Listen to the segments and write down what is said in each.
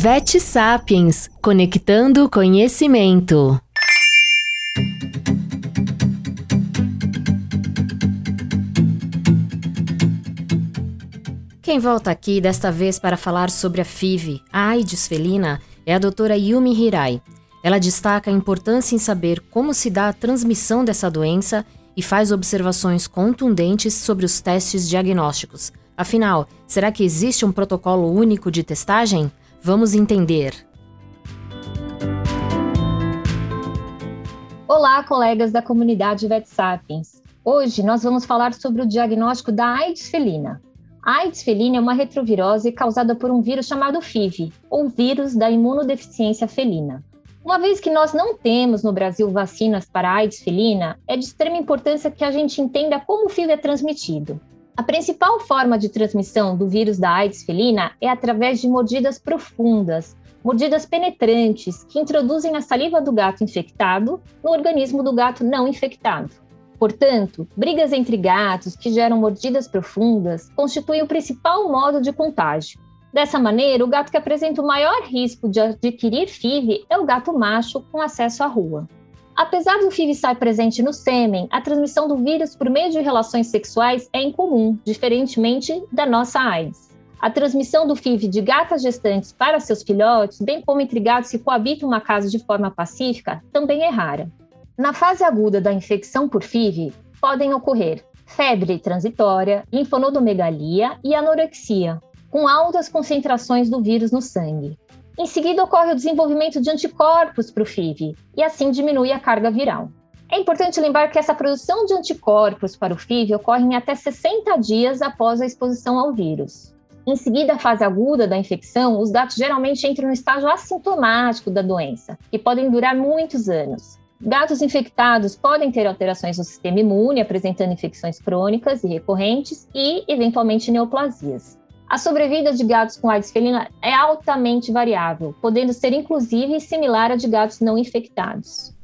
Vet Sapiens Conectando Conhecimento. Quem volta aqui desta vez para falar sobre a FIV, a AIDS felina, é a doutora Yumi Hirai. Ela destaca a importância em saber como se dá a transmissão dessa doença e faz observações contundentes sobre os testes diagnósticos. Afinal, será que existe um protocolo único de testagem? Vamos entender. Olá, colegas da comunidade Vet Sapiens. Hoje nós vamos falar sobre o diagnóstico da AIDS felina. A AIDS felina é uma retrovirose causada por um vírus chamado FIV, ou vírus da imunodeficiência felina. Uma vez que nós não temos no Brasil vacinas para a AIDS felina, é de extrema importância que a gente entenda como o FIV é transmitido. A principal forma de transmissão do vírus da AIDS felina é através de mordidas profundas, mordidas penetrantes que introduzem a saliva do gato infectado no organismo do gato não infectado. Portanto, brigas entre gatos que geram mordidas profundas constituem o principal modo de contágio. Dessa maneira, o gato que apresenta o maior risco de adquirir FIV é o gato macho com acesso à rua. Apesar do FIV estar presente no sêmen, a transmissão do vírus por meio de relações sexuais é incomum, diferentemente da nossa AIDS. A transmissão do FIV de gatas gestantes para seus filhotes, bem como entre gatos que coabitam uma casa de forma pacífica, também é rara. Na fase aguda da infecção por FIV, podem ocorrer febre transitória, linfonodomegalia e anorexia, com altas concentrações do vírus no sangue. Em seguida, ocorre o desenvolvimento de anticorpos para o FIV, e assim diminui a carga viral. É importante lembrar que essa produção de anticorpos para o FIV ocorre em até 60 dias após a exposição ao vírus. Em seguida, a fase aguda da infecção, os gatos geralmente entram no estágio assintomático da doença, que podem durar muitos anos. Gatos infectados podem ter alterações no sistema imune, apresentando infecções crônicas e recorrentes e, eventualmente, neoplasias. A sobrevida de gatos com AIDS felina é altamente variável, podendo ser inclusive similar à de gatos não infectados.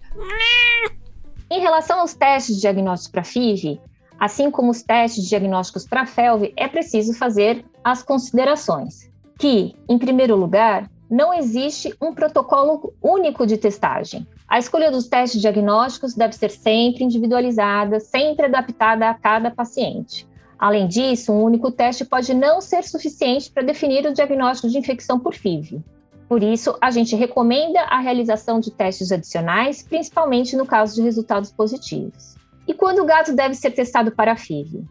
Em relação aos testes de diagnóstico para FIV, assim como os testes diagnósticos para FeLV, é preciso fazer as considerações. Que, em primeiro lugar, não existe um protocolo único de testagem. A escolha dos testes diagnósticos deve ser sempre individualizada, sempre adaptada a cada paciente. Além disso, um único teste pode não ser suficiente para definir o diagnóstico de infecção por FIV. Por isso, a gente recomenda a realização de testes adicionais, principalmente no caso de resultados positivos. E quando o gato deve ser testado para FIV?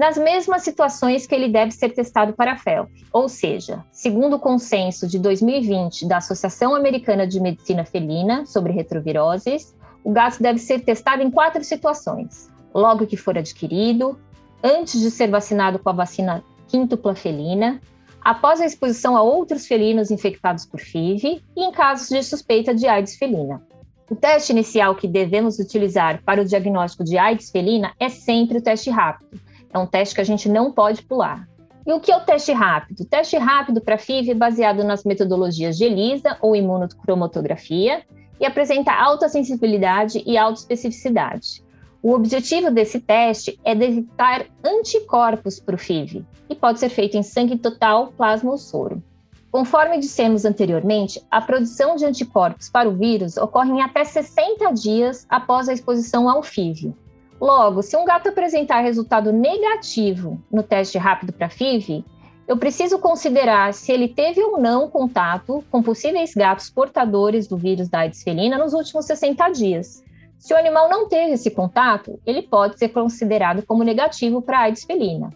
nas mesmas situações que ele deve ser testado para a FeLV. Ou seja, segundo o consenso de 2020 da Associação Americana de Medicina Felina sobre retroviroses, o gato deve ser testado em quatro situações: logo que for adquirido, antes de ser vacinado com a vacina quíntupla felina, após a exposição a outros felinos infectados por FIV e em casos de suspeita de AIDS felina. O teste inicial que devemos utilizar para o diagnóstico de AIDS felina é sempre o teste rápido, é um teste que a gente não pode pular. E o que é o teste rápido? O teste rápido para FIV é baseado nas metodologias de ELISA ou imunocromatografia e apresenta alta sensibilidade e alta especificidade. O objetivo desse teste é detectar anticorpos para o FIV e pode ser feito em sangue total, plasma ou soro. Conforme dissemos anteriormente, a produção de anticorpos para o vírus ocorre em até 60 dias após a exposição ao FIV. Logo, se um gato apresentar resultado negativo no teste rápido para FIV, eu preciso considerar se ele teve ou não contato com possíveis gatos portadores do vírus da AIDS felina nos últimos 60 dias. Se o animal não teve esse contato, ele pode ser considerado como negativo para a AIDS felina.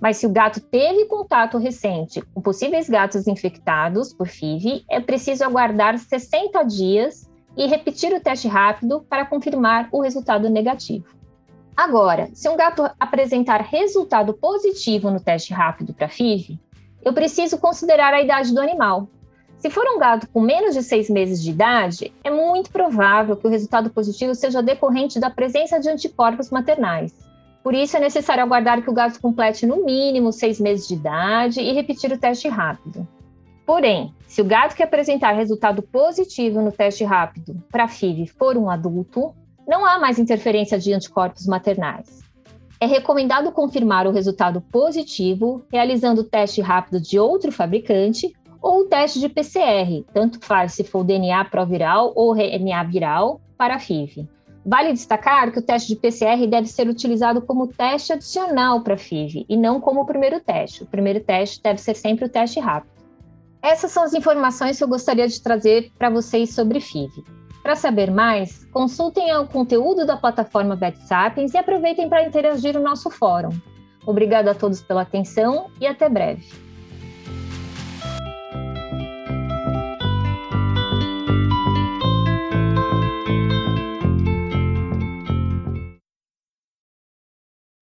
Mas se o gato teve contato recente com possíveis gatos infectados por FIV, é preciso aguardar 60 dias e repetir o teste rápido para confirmar o resultado negativo. Agora, se um gato apresentar resultado positivo no teste rápido para FIV, eu preciso considerar a idade do animal. Se for um gato com menos de seis meses de idade, é muito provável que o resultado positivo seja decorrente da presença de anticorpos maternais. Por isso, é necessário aguardar que o gato complete no mínimo seis meses de idade e repetir o teste rápido. Porém, se o gato que apresentar resultado positivo no teste rápido para FIV for um adulto, não há mais interferência de anticorpos maternais. É recomendado confirmar o resultado positivo realizando o teste rápido de outro fabricante ou o teste de PCR, tanto faz se for DNA proviral ou RNA viral, para a FIV. Vale destacar que o teste de PCR deve ser utilizado como teste adicional para a FIV e não como o primeiro teste. O primeiro teste deve ser sempre o teste rápido. Essas são as informações que eu gostaria de trazer para vocês sobre FIV. Para saber mais, consultem o conteúdo da plataforma VetSapiens e aproveitem para interagir no nosso fórum. Obrigada a todos pela atenção e até breve.